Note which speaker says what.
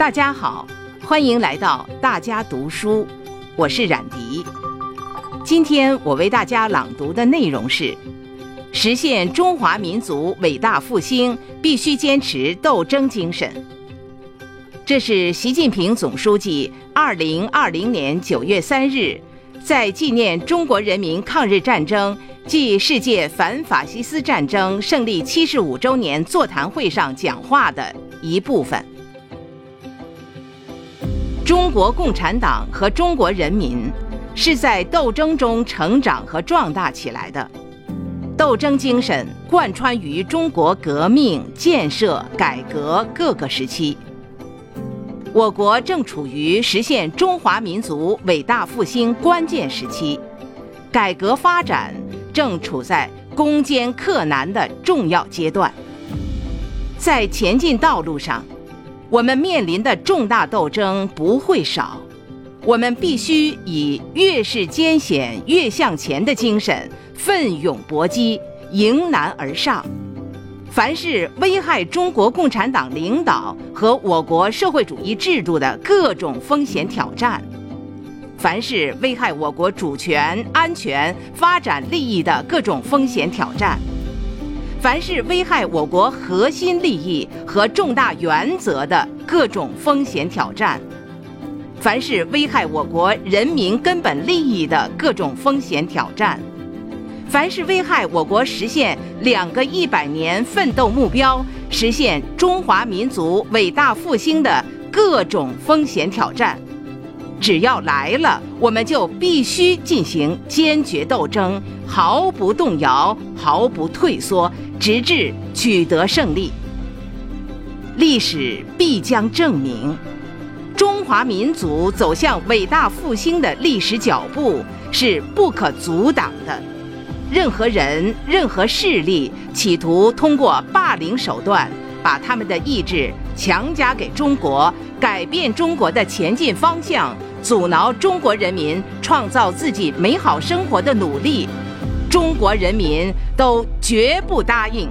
Speaker 1: 大家好，欢迎来到大家读书，我是冉迪。今天我为大家朗读的内容是：实现中华民族伟大复兴，必须坚持斗争精神。这是习近平总书记二零二零年九月三日在纪念中国人民抗日战争暨世界反法西斯战争胜利七十五周年座谈会上讲话的一部分。中国共产党和中国人民是在斗争中成长和壮大起来的，斗争精神贯穿于中国革命、建设、改革各个时期。我国正处于实现中华民族伟大复兴关键时期，改革发展正处在攻坚克难的重要阶段。在前进道路上，我们面临的重大斗争不会少，我们必须以越是艰险越向前的精神，奋勇搏击，迎难而上。凡是危害中国共产党领导和我国社会主义制度的各种风险挑战，凡是危害我国主权、安全、发展利益的各种风险挑战，凡是危害我国核心利益和重大原则的各种风险挑战，凡是危害我国人民根本利益的各种风险挑战。凡是危害我国实现两个一百年奋斗目标、实现中华民族伟大复兴的各种风险挑战，只要来了，我们就必须进行坚决斗争，毫不动摇，毫不退缩，直至取得胜利。历史必将证明，中华民族走向伟大复兴的历史脚步是不可阻挡的。任何人、任何势力企图通过霸凌手段，把他们的意志强加给中国，改变中国的前进方向，阻挠中国人民创造自己美好生活的努力，中国人民都绝不答应。